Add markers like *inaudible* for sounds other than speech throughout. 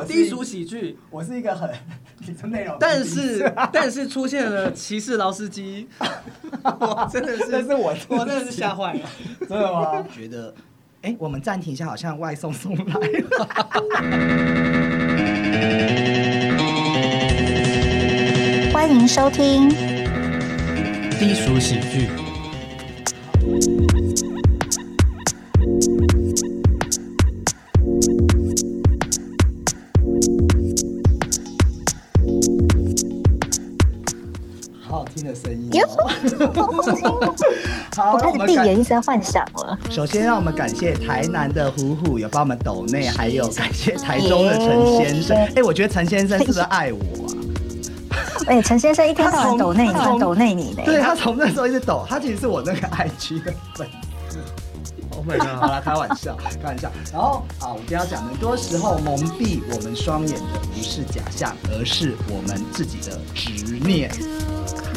我低俗喜剧，我是一个很 *laughs* 内容，但是 *laughs* 但是出现了歧视劳斯基，*laughs* 我真的是，这是我我真的是吓坏了。真的吗？觉得，哎，我们暂停一下，好像外送送来了。欢迎收听低俗喜剧，*laughs* 好，我开始闭眼，一直在幻想了。首先，让我们感谢台南的虎虎有帮我们抖内，还有感谢台中的陈先生。哎、我觉得陈先生是不是爱我啊？哎，陈先生一天到晚抖内你，他从抖内你呢？对他从那时候一直抖，他其实是我那个 IG 的粉丝。Oh my 好！了，开玩笑，开玩笑。然后啊，我今天要讲，很多时候蒙蔽我们双眼的不是假象，而是我们自己的执念。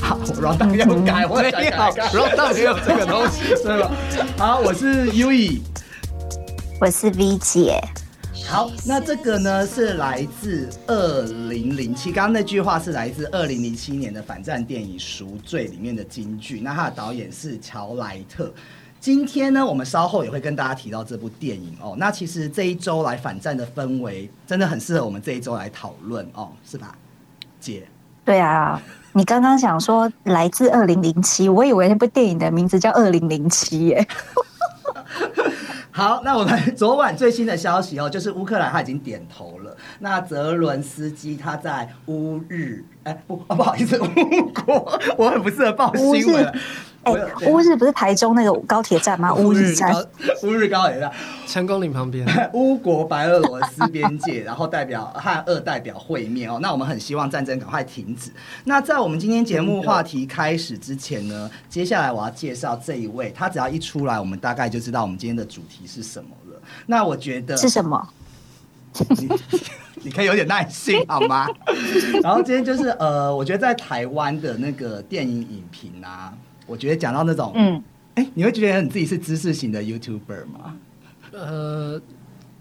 好，我 round down 要改，我没有，想改改然后到底有这个东西？*laughs* 对吧？好，我是 U E。我是 V 姐，好，那这个呢是来自二零零七，刚刚那句话是来自二零零七年的反战电影《赎罪》里面的金句。那它的导演是乔莱特。今天呢，我们稍后也会跟大家提到这部电影哦。那其实这一周来反战的氛围，真的很适合我们这一周来讨论哦，是吧，姐？对啊，你刚刚想说来自二零零七，我以为那部电影的名字叫二零零七耶。*laughs* 好，那我们昨晚最新的消息哦，就是乌克兰他已经点头了。那泽伦斯基他在乌日，哎不，哦、不好意思，乌国，我很不适合报新闻了。哎乌日不是台中那个高铁站吗？*laughs* 乌日站高，*laughs* 乌日高铁站，成功岭旁边，*laughs* 乌国白俄罗斯边界，然后代表和二代表会面哦。那我们很希望战争赶快停止。那在我们今天节目话题开始之前呢，接下来我要介绍这一位，他只要一出来，我们大概就知道我们今天的主题是什么了。那我觉得是什么？你你可以有点耐心好吗？然后今天就是呃，我觉得在台湾的那个电影影评啊，我觉得讲到那种，嗯，哎、你会觉得你自己是知识型的 YouTuber 吗？呃，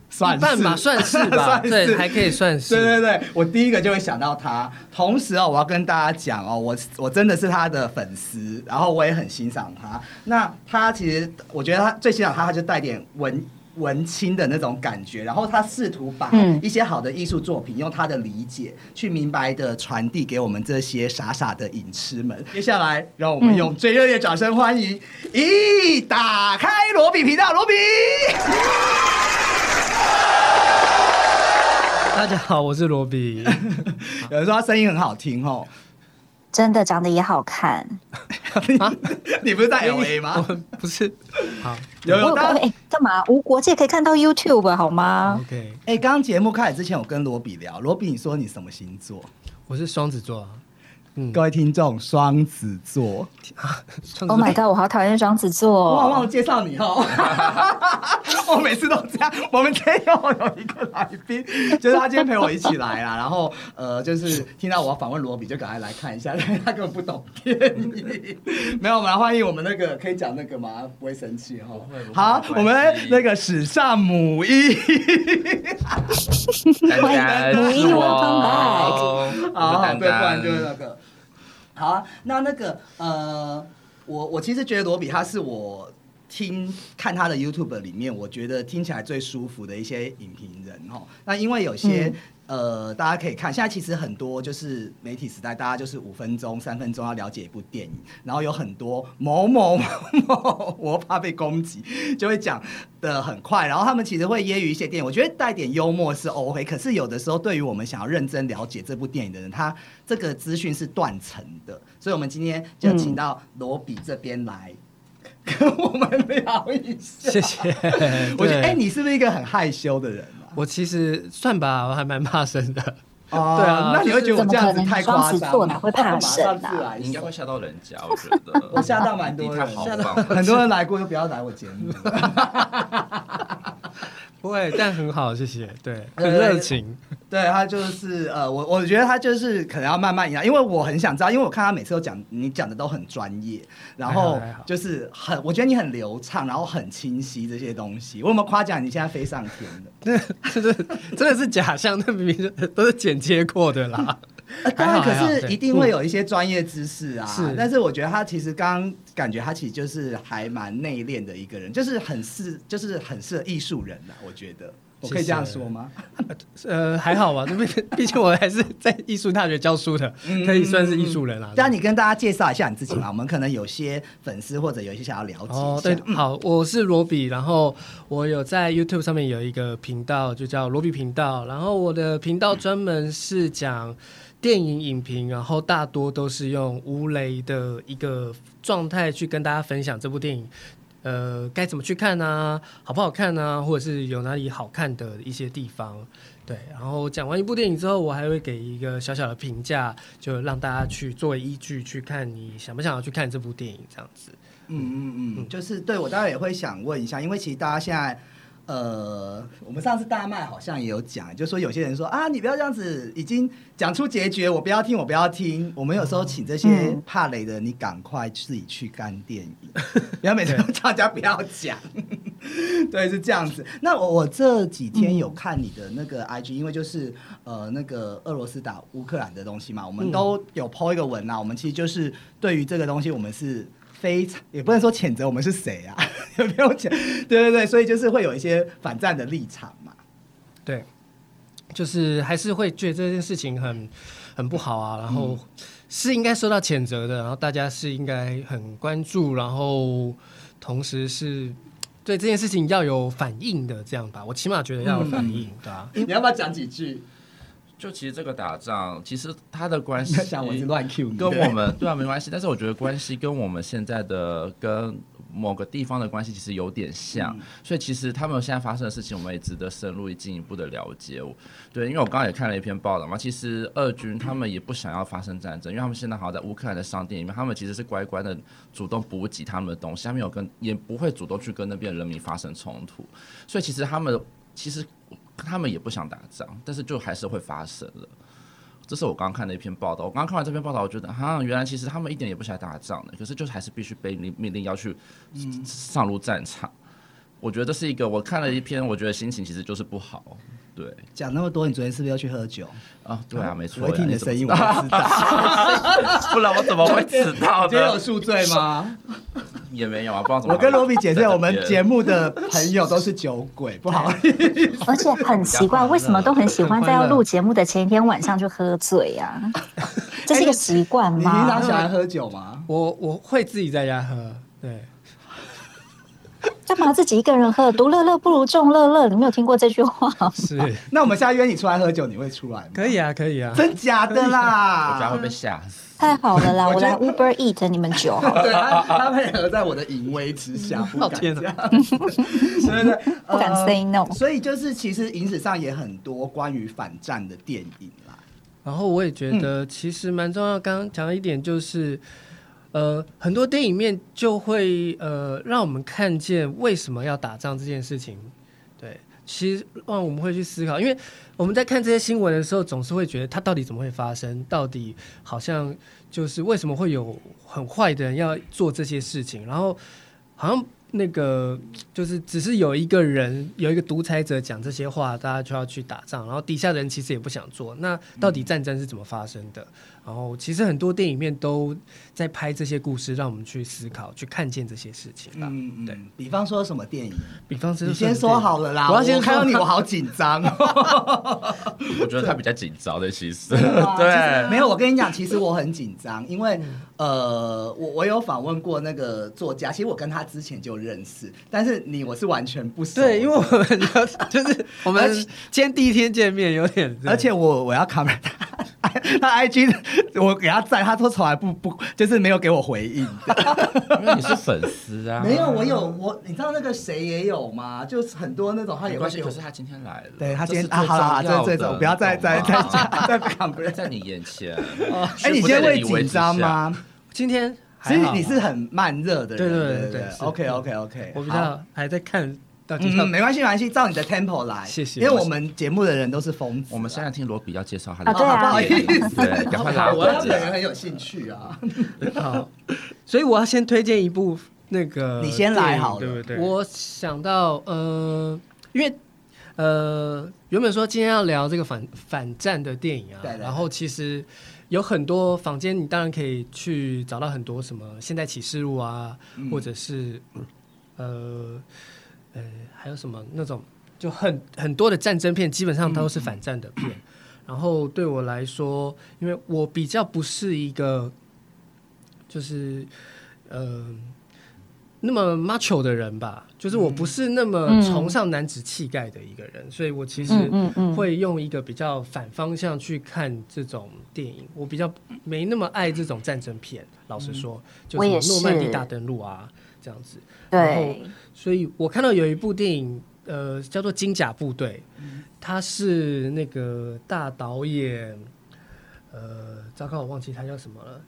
算是吧，算是吧，*laughs* 算是对，还可以算是。对对对，我第一个就会想到他。同时哦，我要跟大家讲哦，我我真的是他的粉丝，然后我也很欣赏他。那他其实，我觉得他最欣赏他，他就带点文。文青的那种感觉，然后他试图把嗯一些好的艺术作品，用他的理解去明白的传递给我们这些傻傻的影痴们。接下来，让我们用最热烈的掌声欢迎，一打开罗比频道，罗比。大家好，我是罗比。*laughs* 有人说他声音很好听哦，真的长得也好看。*laughs* 你不是在 L A 吗？我不是，好有有，我有当哎，干嘛？无国界可以看到 YouTube 好吗？，OK，哎，刚刚节目开始之前，我跟罗比聊，罗比你说你什么星座？我是双子座啊。嗯各位听众，双子座，*laughs* Oh my god，我好讨厌双子座我忘座。了介绍你哦。我每次都这样。我们今天有有一个来宾，就是他今天陪我一起来啦，然后呃，就是听到我要访问罗比，就赶快来看一下，他根本不懂电影。没有，我们来欢迎我们那个可以讲那个吗？不会生气哈。好，我们我们那个史上母一。*laughs* 丹丹母婴是 welcome 我，好，对，不然就是那。个。好啊，那那个呃，我我其实觉得罗比他是我听看他的 YouTube 里面，我觉得听起来最舒服的一些影评人哦。那因为有些、呃，大家可以看，现在其实很多就是媒体时代，大家就是五分钟、三分钟要了解一部电影，然后有很多某某某某，我怕被攻击，就会讲的很快，然后他们其实会揶揄一些电影，我觉得带点幽默是 OK，可是有的时候对于我们想要认真了解这部电影的人，他这个资讯是断层的，所以我们今天就请到罗比这边来。跟我们聊一下，谢谢。我觉得，哎、你是不是一个很害羞的人？我其实算吧，我还蛮怕生的。哦对啊那你会觉得我这样子怎么可能太夸张？双子座哪会怕生啊你应该熟会吓到人家，我觉得。*laughs* 我吓到蛮多人吓到。*laughs* 很多人来过，就不要来我节目。*laughs* 不会，但很好，谢谢。对，对很热情。对他就是呃，我我觉得他就是可能要慢慢养，因为我很想知道，因为我看他每次都讲你讲的都很专业，然后就是很，我觉得你很流畅，然后很清晰这些东西。我有没有夸奖你现在飞上天的？真的真的是假象，那明明是都是剪接过的啦。*laughs* 呃，当然，可是一定会有一些专业知识啊。是但是我觉得他其实刚刚感觉他其实就是还蛮内敛的一个人，就是很适，就是很适合艺术人啊。我觉得我可以这样说吗？*laughs* 呃，还好吧，毕竟毕竟我还是在艺术大学教书的，嗯可以算是艺术人啦。那你跟大家介绍一下你自己吧？我们可能有些粉丝或者有一些想要了解。哦，对，好，我是罗比，然后我有在 YouTube 上面有一个频道，就叫罗比频道。然后我的频道专门是讲电影影评，然后大多都是用无雷的一个状态去跟大家分享这部电影。呃，该怎么去看呢、好不好看呢、或者是有哪里好看的一些地方？对，然后讲完一部电影之后，我还会给一个小小的评价，就让大家去作为依据去看你想不想要去看这部电影，这样子。嗯嗯嗯，就是对我当然也会想问一下，因为其实大家现在。呃，我们上次大麦好像也有讲，就说有些人说啊，你不要这样子，已经讲出结局，我不要听，我不要听。我们有时候请这些嗯怕雷的，你赶快自己去看电影，*laughs* 不要每次都叫大家不要讲。*laughs* 对，是这样子。那我我这几天有看你的那个 IG，、因为就是呃那个俄罗斯打乌克兰的东西嘛，我们都有 po 一个文啊。我们其实就是对于这个东西，我们是非常也不能说谴责我们是谁啊，*laughs* 也没有谴，对对对，所以就是会有一些反战的立场嘛。对，就是还是会觉得这件事情很很不好啊，然后是应该受到谴责的，然后大家是应该很关注，然后同时是对这件事情要有反应的，这样吧，我起码觉得要有反应，对吧、你要不要讲几句？就其实这个打仗，其实它的关系想我是乱 Q，跟我们对啊没关系，但是我觉得关系跟我们现在的跟某个地方的关系其实有点像，所以其实他们现在发生的事情，我们也值得深入进一步的了解。对，因为我刚刚也看了一篇报道嘛，其实俄军他们也不想要发生战争，因为他们现在好像在乌克兰的商店里面，他们其实是乖乖的主动补给他们的东西，他们有跟也不会主动去跟那边人民发生冲突，所以其实他们其实他们也不想打仗，但是就还是会发生了。这是我刚刚看的一篇报道。我刚刚看完这篇报道，我觉得哈，原来其实他们一点也不想打仗的，可是就是还是必须被命命令要去上路战场。我觉得这是一个，我看了一篇，我觉得心情其实就是不好。对讲那么多，你昨天是不是要去喝酒？啊，对啊，没错我。会听你的声音，我知道。*laughs* 不然我怎么会知道今天有呢？宿醉吗？也没有啊，不知道怎么。我跟罗比解释，我们节目目的朋友都是酒鬼，不好意思。而且很奇怪，为什么都很喜欢在要录节目的前一天晚上就喝醉啊？*laughs* 这是一个习惯吗你平常？喜欢喝酒吗？我我会自己在家喝，对，干嘛自己一个人喝？独乐乐不如众乐乐，你没有听过这句话吗？是那我们下次约你出来喝酒，你会出来吗？可以啊，可以啊。真假的啦我啦？家会被吓死。太好了啦，我来 Uber Eat 你们酒好了。*laughs* 对他，他配合在我的淫威之下，*laughs* 不敢这哪样。*laughs* 对对对，不敢呃 say no 所以就是，其实影史上也很多关于反战的电影啦。然后我也觉得其实蛮重要。刚刚讲了一点就是，呃，很多电影面就会呃让我们看见为什么要打仗这件事情。对，其实嗯我们会去思考，因为我们在看这些新闻的时候，总是会觉得它到底怎么会发生？到底好像就是为什么会有很坏的人要做这些事情？然后好像那个就是只是有一个人有一个独裁者讲这些话，大家就要去打仗，然后底下的人其实也不想做。那到底战争是怎么发生的？然后其实很多电影面都在拍这些故事，让我们去思考、去看见这些事情吧。嗯嗯，比方说什么电影？比方说，你先说好了啦。我要先说看到你，*laughs* 我好紧张。*laughs* 我觉得他比较紧张的，其实对，对。没有，我跟你讲，其实我很紧张，因为呃，我我有访问过那个作家，其实我跟他之前就认识，但是你我是完全不熟的。对，因为我们就就是我们今天第一天见面，有点，而且我我要 comment 他，他 IG 我给他赞，他说从来不不就是没有给我回应。因为你是粉丝啊，没有，我有我，你知道那个谁也有吗？就是很多那种他。也会给我可是他今天来了，对他今天啊，好了好了，最重要的这这这，我不要再再再你懂吗讲再 comment。在你眼前。哎，你今天会紧张吗？今天其实你是很慢热的人，对对对对，OK OK OK，我比较还在看到底要嗯，没关系，没关系，照你的 tempo 来。谢谢因为我们节目的人都是疯子啊。我们现在听罗比要介绍他的啊对啊不好意思，对，赶快拉我。对本人很有兴趣啊。好，所以我要先推荐一部那个，你先来好了对不对？我想到呃，因为呃，原本说今天要聊这个反反战的电影啊，然后其实有很多房间，你当然可以去找到很多什么《现代启示录》啊，嗯或者是呃呃，还有什么那种就很很多的战争片，基本上都是反战的片。*clears throat* 然后对我来说，因为我比较不是一个就是呃那么 macho 的人吧，就是我不是那么嗯崇尚男子气概的一个人，所以我其实会用一个比较反方向去看这种电影。我比较没那么爱这种战争片，老实说，就是诺曼底大登陆啊这样子。然后，所以我看到有一部电影，呃，叫做《金甲部队》，他是那个大导演，呃，糟糕，我忘记他叫什么了。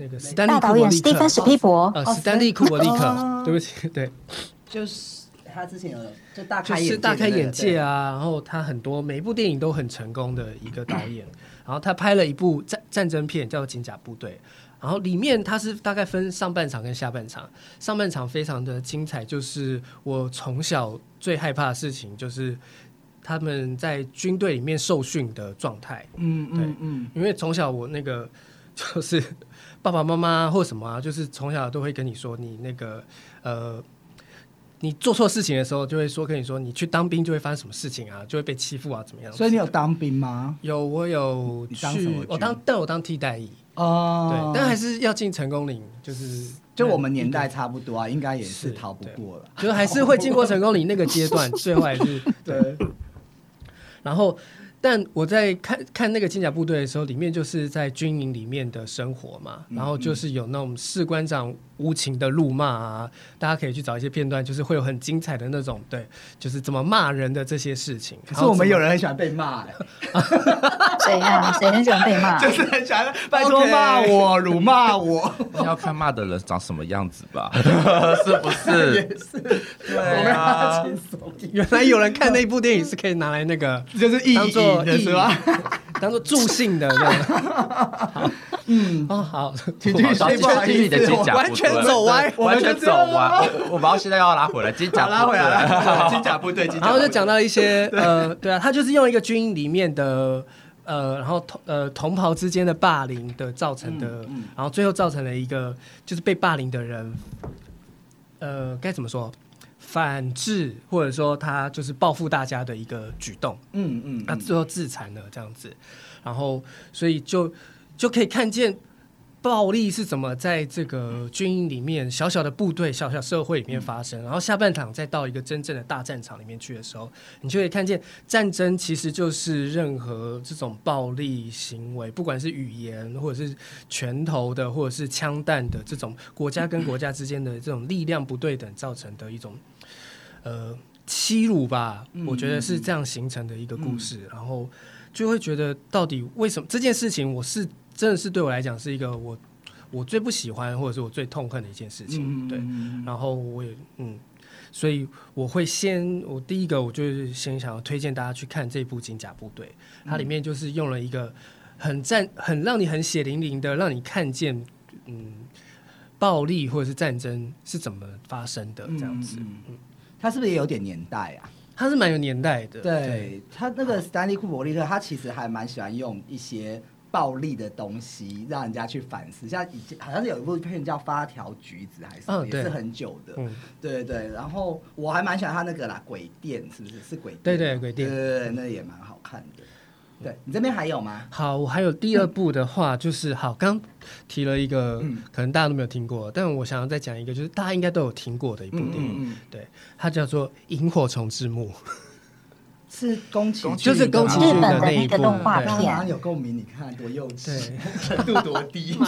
那个史丹利导演库伯利克史蒂芬史皮伯，呃，哦史丹利库伯利克，哦对不起，对，就是他之前有就大开眼是大开眼界啊。啊。然后他很多每一部电影都很成功的一个导演。然后他拍了一部战战争片叫做《金甲部队》，然后里面他是大概分上半场跟下半场，上半场非常的精彩，就是我从小最害怕的事情就是他们在军队里面受训的状态。嗯对嗯嗯，因为从小我那个就是爸爸妈妈或什么啊，就是从小都会跟你说，你那个呃，你做错事情的时候，就会说跟你说，你去当兵就会发生什么事情啊，就会被欺负啊，怎么样？所以你有当兵吗？有我有去我当但我当替代役，哦对，但还是要进成功岭，就是就我们年代差不多啊，应该也是是逃不过了。就还是会经过成功岭那个阶段，*laughs* 最后还是对。然后，但我在看看那个金甲部队的时候，里面就是在军营里面的生活嘛，然后就是有那种士官长无情的怒骂啊，大家可以去找一些片段，就是会有很精彩的那种，对，就是怎么骂人的这些事情。可是我们有人人很喜欢被骂、欸，*laughs* 谁呀？谁很喜欢被骂？*laughs* 就是很喜欢拜托骂我、辱骂我。那 *laughs* 要看骂的人长什么样子吧，是不是？对我们要轻松一点，原来有人看那部电影是可以拿来那个就是意当是吧？当做助兴的，这样。嗯，哦好，请继续好不好意思继续你的金甲完全走歪完全走歪。我我们要现在要拉回来，金甲好拉回来。金甲部队，金甲部队然后就讲到一些呃，对啊，他就是用一个军营里面的呃，然后同呃同袍之间的霸凌的造成的，嗯嗯然后最后造成了一个就是被霸凌的人，呃，该怎么说？反制或者说他就是报复大家的一个举动，嗯嗯，那最后自残了这样子，然后所以就就可以看见暴力是怎么在这个军营里面小小的部队、小小社会里面发生，然后下半场再到一个真正的大战场里面去的时候，你就可以看见战争其实就是任何这种暴力行为，不管是语言或者是拳头的，或者是枪弹的这种国家跟国家之间的这种力量不对等造成的一种呃欺辱吧，我觉得是这样形成的一个故事，然后就会觉得到底为什么这件事情，我是真的是对我来讲是一个我我最不喜欢或者是我最痛恨的一件事情，对，然后我也嗯。所以我会先，我第一个我就是先想要推荐大家去看这部《金甲部队》，它里面就是用了一个很战、很让你很血淋淋的，让你看见嗯暴力或者是战争是怎么发生的这样子。嗯他是不是也有点年代啊？他是蛮有年代的，对他那个斯坦利库伯利特，他其实还蛮喜欢用一些暴力的东西让人家去反思。像以前好像是有一部片叫《发条橘子》还是也是很久的。嗯，对对，然后我还蛮喜欢他那个啦，鬼店是不是？是鬼店？对对鬼店对对对，那也蛮好看的。对你这边还有吗？好，我还有第二部的话，就是好，刚提了一个，嗯。可能大家都没有听过，但我想要再讲一个，就是大家应该都有听过的一部电影，嗯，对，它叫做《萤火虫之墓》，*laughs* 是宫崎 *laughs* 就是宫崎日骏本的那那一部，个动画对。刚片刚有共鸣，你看多幼稚，对，程 *laughs* 度多低。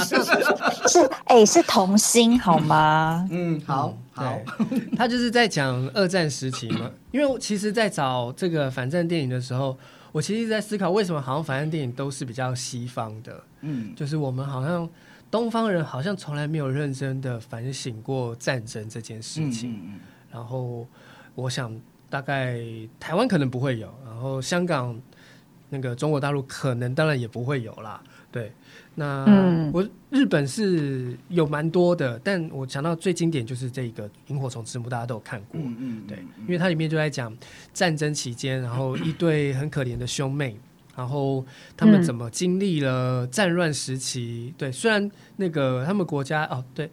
是哎、是童星好吗？嗯，好好，对，他就是在讲二战时期嘛。因为我其实，在找这个反战电影的时候，我其实一直在思考，为什么好像反战电影都是比较西方的，嗯就是我们好像东方人好像从来没有认真的反省过战争这件事情。嗯然后，我想大概台湾可能不会有，然后香港那个中国大陆可能当然也不会有啦。对，那嗯我日本是有蛮多的，但我想到最经典就是这个《萤火虫之墓》，大家都有看过。嗯嗯，对，因为它里面就在讲战争期间，然后一对很可怜的兄妹，然后他们嗯怎么经历了战乱时期。对，虽然那个他们国家哦，对，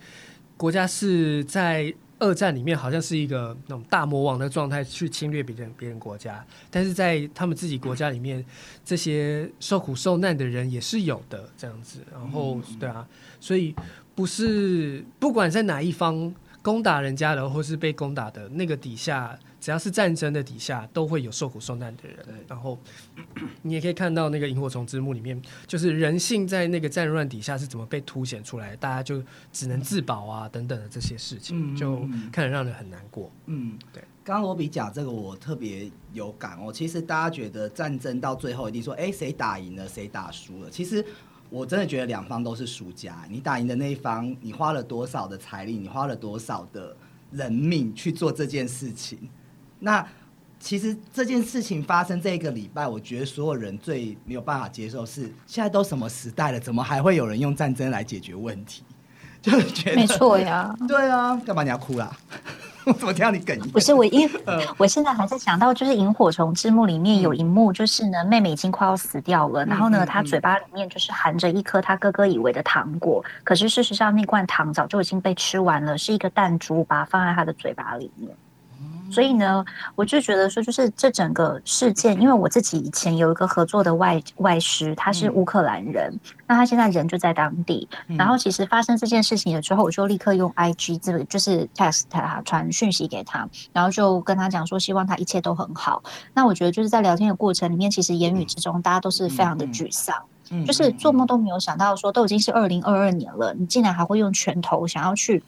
国家是在二战里面好像是一个那种大魔王的状态去侵略别人别人国家，但是在他们自己国家里面，这些受苦受难的人也是有的这样子。然后对啊，所以不是不管在哪一方攻打人家的，或是被攻打的那个底下，只要是战争的底下，都会有受苦受难的人对。然后 *clears throat* 你也可以看到那个萤火虫之墓里面，就是人性在那个战乱底下是怎么被凸显出来，大家就只能自保啊等等的这些事情，嗯就看得让人很难过。嗯，对。刚刚罗比讲这个，我特别有感哦。其实大家觉得战争到最后一定说，哎，谁打赢了，谁打输了。其实我真的觉得两方都是输家。你打赢的那一方，你花了多少的财力，你花了多少的人命去做这件事情。那其实这件事情发生这一个礼拜，我觉得所有人最没有办法接受是，现在都什么时代了，怎么还会有人用战争来解决问题？就是觉得没错呀。*laughs* 对啊，干嘛你要哭啦？我怎么听到你哽咽？不是我，因为嗯 *laughs* 我现在还在想到，就是《萤火虫之墓》里面有一幕，就是呢，妹妹已经快要死掉了，然后呢，她嘴巴里面就是含着一颗她哥哥以为的糖果，可是事实上那罐糖早就已经被吃完了，是一个弹珠，把它放在她的嘴巴里面。所以呢，我就觉得说，就是这整个事件，因为我自己以前有一个合作的外外师，他是嗯乌克兰人，那他现在人就在当地。然后其实发生这件事情了之后，我就立刻用 IG 这个就是 text 他传讯息给他，然后就跟他讲说，希望他一切都很好。那我觉得就是在聊天的过程里面，其实言语之中大家都是非常的沮丧，嗯就是做梦都没有想到说，都已经是二零二二年了，你竟然还会用拳头想要去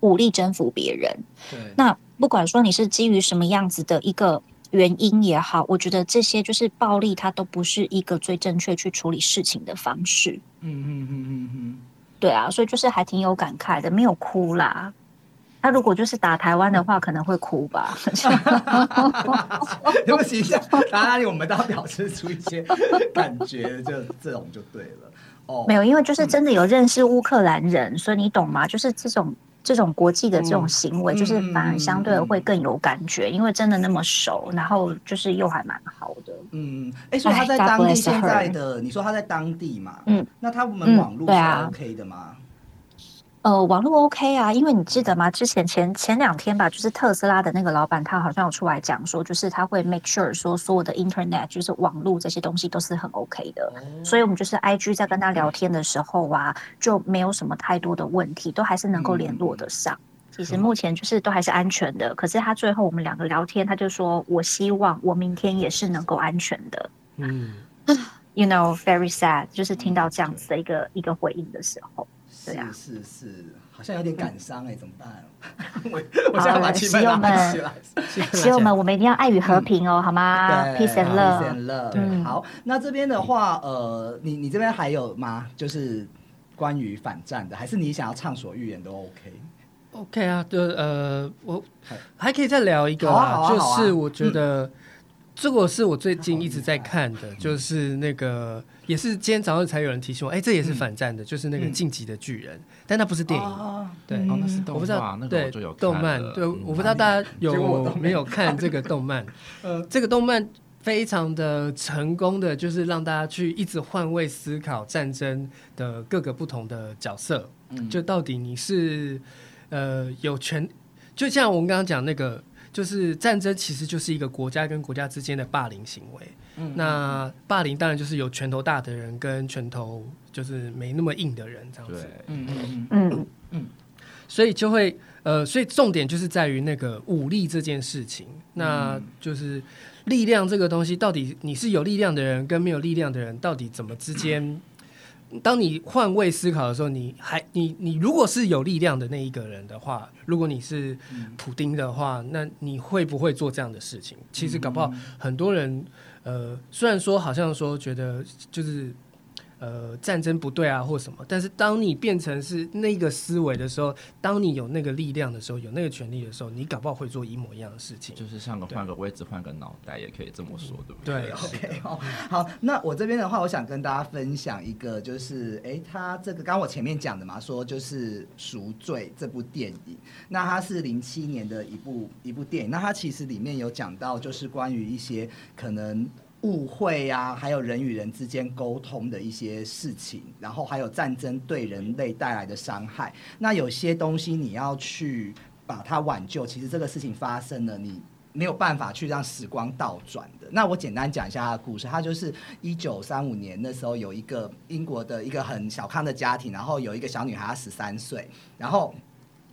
武力征服别人。对，那不管说你是基于什么样子的一个原因也好，我觉得这些就是暴力，它都不是一个最正确去处理事情的方式。嗯嗯嗯嗯嗯，对啊，所以就是还挺有感慨的，没有哭啦。他如果就是打台湾的话，可能会哭吧。*laughs* 对不起，打哪里我们都要表示出一些感觉，就这种就对了。哦，没有，因为就是真的有认识乌克兰人，所以你懂吗？就是这种这种国际的这种行为，嗯就是反而相对的会更有感觉，因为真的那么熟，然后就是又还蛮好的。嗯，哎，所以他在哎当地现在的，你说他在当地嘛？嗯，那他们嗯网络是 OK 的吗？呃，网络 OK 啊，因为你记得吗？之前前前两天吧，就是特斯拉的那个老板，他好像有出来讲说，就是他会 make sure 说所有的 Internet 就是网络这些东西都是很 OK 的。所以我们就是 IG 在跟他聊天的时候啊，就没有什么太多的问题，都还是能够联络得上。其实目前就是都还是安全的，可是他最后我们两个聊天，他就说我希望我明天也是能够安全的。嗯，You know, very sad，就是听到这样子的一个一个回应的时候。对啊是是是，好像有点感伤哎，怎么办？我我现在把好气氛拉室友们起来。室友们，我们一定要爱与和平哦，好吗？Peace and peace love。and love 嗯好，那这边的话，呃，你你这边还有吗？就是关于反战的，还是你想要畅所欲言都 OK？OK 啊，就呃，我还可以再聊一个就是我觉得、这个是我最近一直在看的，就是那个也是今天早上才有人提醒我，哎、这也是反战的，就是那个嗯晋级的巨人，但那不是电影。啊对。嗯哦，那是动我不知道画，，那个对就有动漫，对，嗯。我不知道大家有没有看这个动漫。*laughs* 呃。这个动漫非常的成功的，就是让大家去一直换位思考战争的各个不同的角色，嗯。就到底你是呃有权，就像我们刚刚讲那个，就是战争其实就是一个国家跟国家之间的霸凌行为。嗯那霸凌当然就是有拳头大的人跟拳头就是没那么硬的人这样子。嗯，嗯嗯。嗯。嗯，所以就会呃，所以重点就是在于那个武力这件事情，那就是力量这个东西，到底你是有力量的人跟没有力量的人，到底怎么之间？当你换位思考的时候，你还你你如果是有力量的那一个人的话，如果你是普丁的话，那你会不会做这样的事情？其实搞不好很多人，呃，虽然说好像说觉得就是呃战争不对啊或什么。但是当你变成是那个思维的时候，当你有那个力量的时候，有那个权利的时候，你搞不好会做一模一样的事情。就是像个换个位置、换个脑袋，也可以这么说，对不对？对，*laughs* OK，好，好，那我这边的话，我想跟大家分享一个，就是哎，他这个刚我前面讲的嘛，说就是《赎罪》这部电影，那它是零七年的一部一部电影，那它其实里面有讲到，就是关于一些可能。误会啊，还有人与人之间沟通的一些事情，然后还有战争对人类带来的伤害。那有些东西你要去把它挽救，其实这个事情发生了，你没有办法去让时光倒转的。那我简单讲一下他的故事，他就是一九三五年那时候有一个英国的一个很小康的家庭，然后有一个小女孩，她十三岁，然后。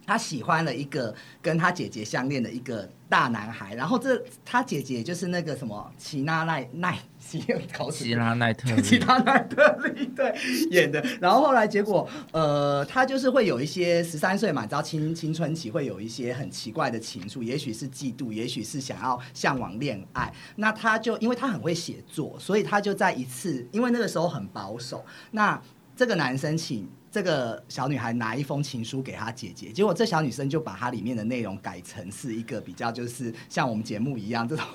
他喜欢了一个跟他姐姐相恋的一个大男孩，然后这他姐姐就是那个什么齐拉奈奈齐拉奈特 *laughs* 齐拉奈特利。对演的，然后后来结果呃他就是会有一些十三岁嘛，你知道青青春期会有一些很奇怪的情愫，也许是嫉妒，也许是想要向往恋爱，那他就因为他很会写作，所以他就在一次因为那个时候很保守，那这个男生请。这个小女孩拿一封情书给她姐姐，结果这小女生就把它里面的内容改成是一个比较就是像我们节目一样这种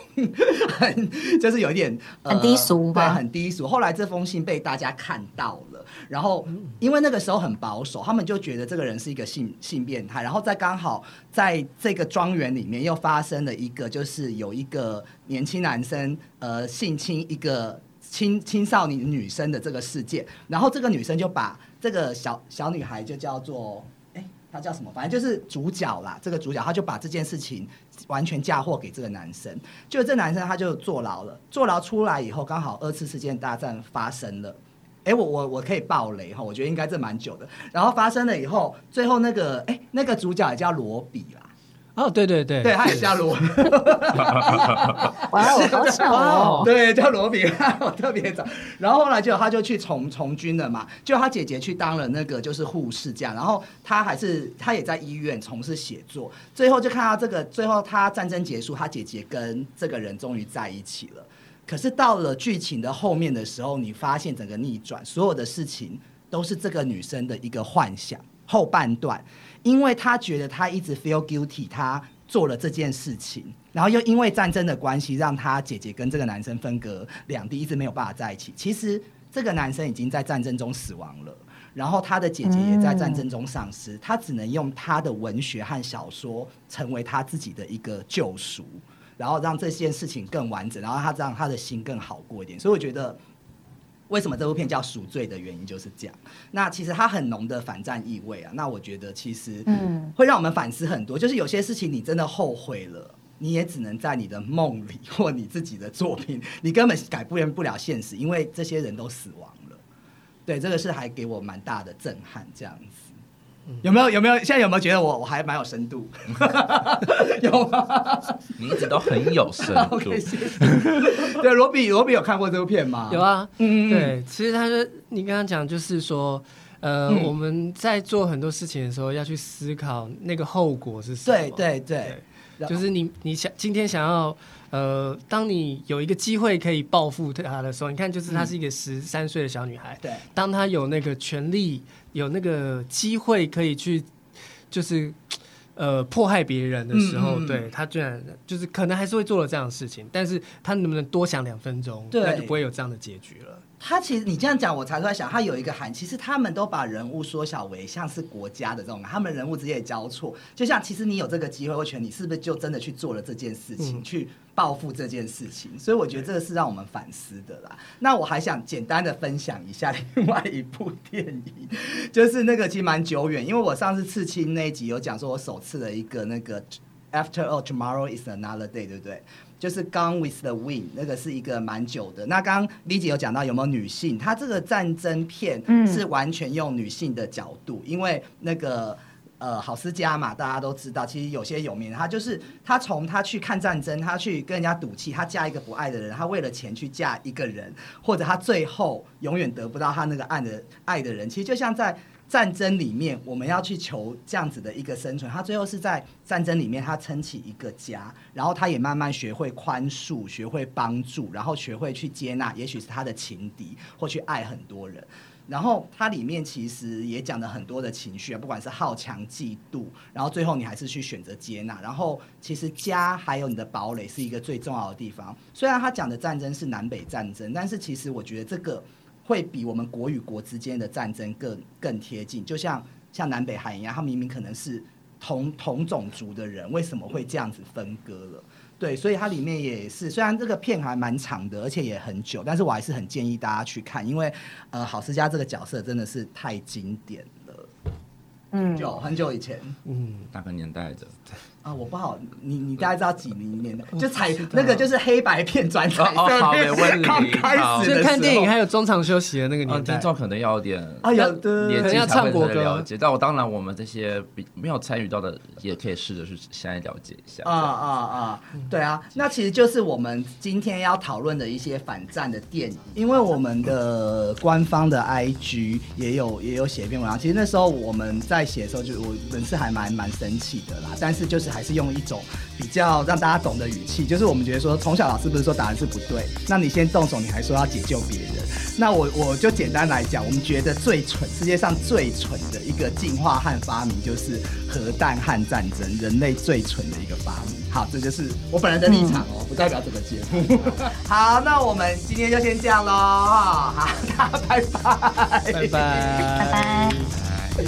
很 *laughs* 就是有一点很低俗吧，很低俗。后来这封信被大家看到了，然后因为那个时候很保守，他们就觉得这个人是一个性性变态。然后在刚好在这个庄园里面又发生了一个，就是有一个年轻男生呃性侵一个青青少年女生的这个事件，然后这个女生就把。这个小小女孩就叫做，哎，她叫什么？反正就是主角啦。这个主角她就把这件事情完全嫁祸给这个男生，就这男生他就坐牢了。坐牢出来以后，刚好二次世界大战发生了。哎，我我我可以爆雷哈，我觉得应该这蛮久的。然后发生了以后，最后那个哎，那个主角也叫罗比啦。哦，对对对，对，他也叫罗，*laughs* 哇，好巧 *laughs* 哦，对，叫罗比，*laughs* 我特别早。然后后来就他就去从从军了嘛，就他姐姐去当了那个就是护士这样，然后他还是他也在医院从事写作，最后就看到这个，最后他战争结束，他姐姐跟这个人终于在一起了。可是到了剧情的后面的时候，你发现整个逆转，所有的事情都是这个女生的一个幻想。后半段。因为他觉得他一直 feel guilty，他做了这件事情，然后又因为战争的关系，让他姐姐跟这个男生分隔两地，一直没有办法在一起。其实这个男生已经在战争中死亡了，然后他的姐姐也在战争中丧失，他只能用他的文学和小说成为他自己的一个救赎，然后让这件事情更完整，然后他让他的心更好过一点。所以我觉得。为什么这部片叫赎罪的原因就是这样。那其实它很浓的反战意味啊。那我觉得其实嗯，会让我们反思很多。就是有些事情你真的后悔了，你也只能在你的梦里 *laughs* 或你自己的作品，你根本改变不了现实，因为这些人都死亡了。对，这个是还给我蛮大的震撼，这样子。有没有有没有现在有没有觉得我我还蛮有深度？*laughs* 有吗？你一直都很有深度。*laughs* 对，罗比罗比有看过这部片吗？有啊，嗯嗯。对，其实他说你刚刚讲就是说，呃，我们在做很多事情的时候要去思考那个后果是什么。对对对。就是你，你想今天想要，呃，当你有一个机会可以报复他的时候，你看，就是她是一个十三岁的小女孩，对，当她有那个权利，有那个机会可以去，就是，呃，迫害别人的时候，对她居然就是可能还是会做了这样的事情，但是她能不能多想两分钟，那就不会有这样的结局了。他其实你这样讲，我才在想，他有一个含，其实他们都把人物缩小为像是国家的这种，他们人物之间交错，就像其实你有这个机会或权，你是不是就真的去做了这件事情，去报复这件事情？所以我觉得这个是让我们反思的啦。那我还想简单的分享一下另外一部电影，就是那个其实蛮久远，因为我上次刺青那一集有讲说，我首次的一个那个 After All Tomorrow Is Another Day，对不对？就是《Gone with the Wind》，那个是一个蛮久的。那刚刚李姐有讲到有没有女性？她这个战争片是完全用女性的角度，因为那个呃郝思嘉嘛，大家都知道，其实有些有名，他就是他从他去看战争，他去跟人家赌气，他嫁一个不爱的人，他为了钱去嫁一个人，或者他最后永远得不到他那个爱的爱的人，其实就像在。战争里面，我们要去求这样子的一个生存。他最后是在战争里面，他撑起一个家，然后他也慢慢学会宽恕，学会帮助，然后学会去接纳，也许是他的情敌，或去爱很多人。然后它里面其实也讲了很多的情绪啊，不管是好强、嫉妒，然后最后你还是去选择接纳。然后其实家还有你的堡垒是一个最重要的地方。虽然他讲的战争是南北战争，但是其实我觉得这个会比我们国与国之间的战争更更贴近。就像像南北韩一样，他明明可能是同同种族的人，为什么会这样子分割了？对，所以它里面也是，虽然这个片还蛮长的，而且也很久，但是我还是很建议大家去看，因为呃，郝思嘉这个角色真的是太经典了。嗯，久很久以前，嗯，那个年代的？啊，我不好，你你大概知道几零年的？就彩那个就是黑白片转彩哦哦好色没问题片，*laughs* 刚开始的所以看电影还有中场休息的那个嗯，年代听。众可能要有点啊有的年纪可能要才会才唱国歌了解，但我当然我们这些比没有参与到的，也可以试着去现在了解一下。啊啊啊！对啊，那其实就是我们今天要讨论的一些反战的电影，因为我们的官方的 IG 也有也有写一篇文章。其实那时候我们在写的时候，就我本是还蛮蛮生气的啦，但是就是还是用一种比较让大家懂的语气，就是我们觉得说，从小老师不是说答案是不对，那你先动手，你还说要解救别人，那我我就简单来讲，我们觉得最蠢，世界上最蠢的一个进化和发明就是核弹和战争，人类最蠢的一个发明。好，这就是我本人的立场哦，不代表整个节目。好，那我们今天就先这样喽，好，大家拜拜，拜拜，拜拜。哎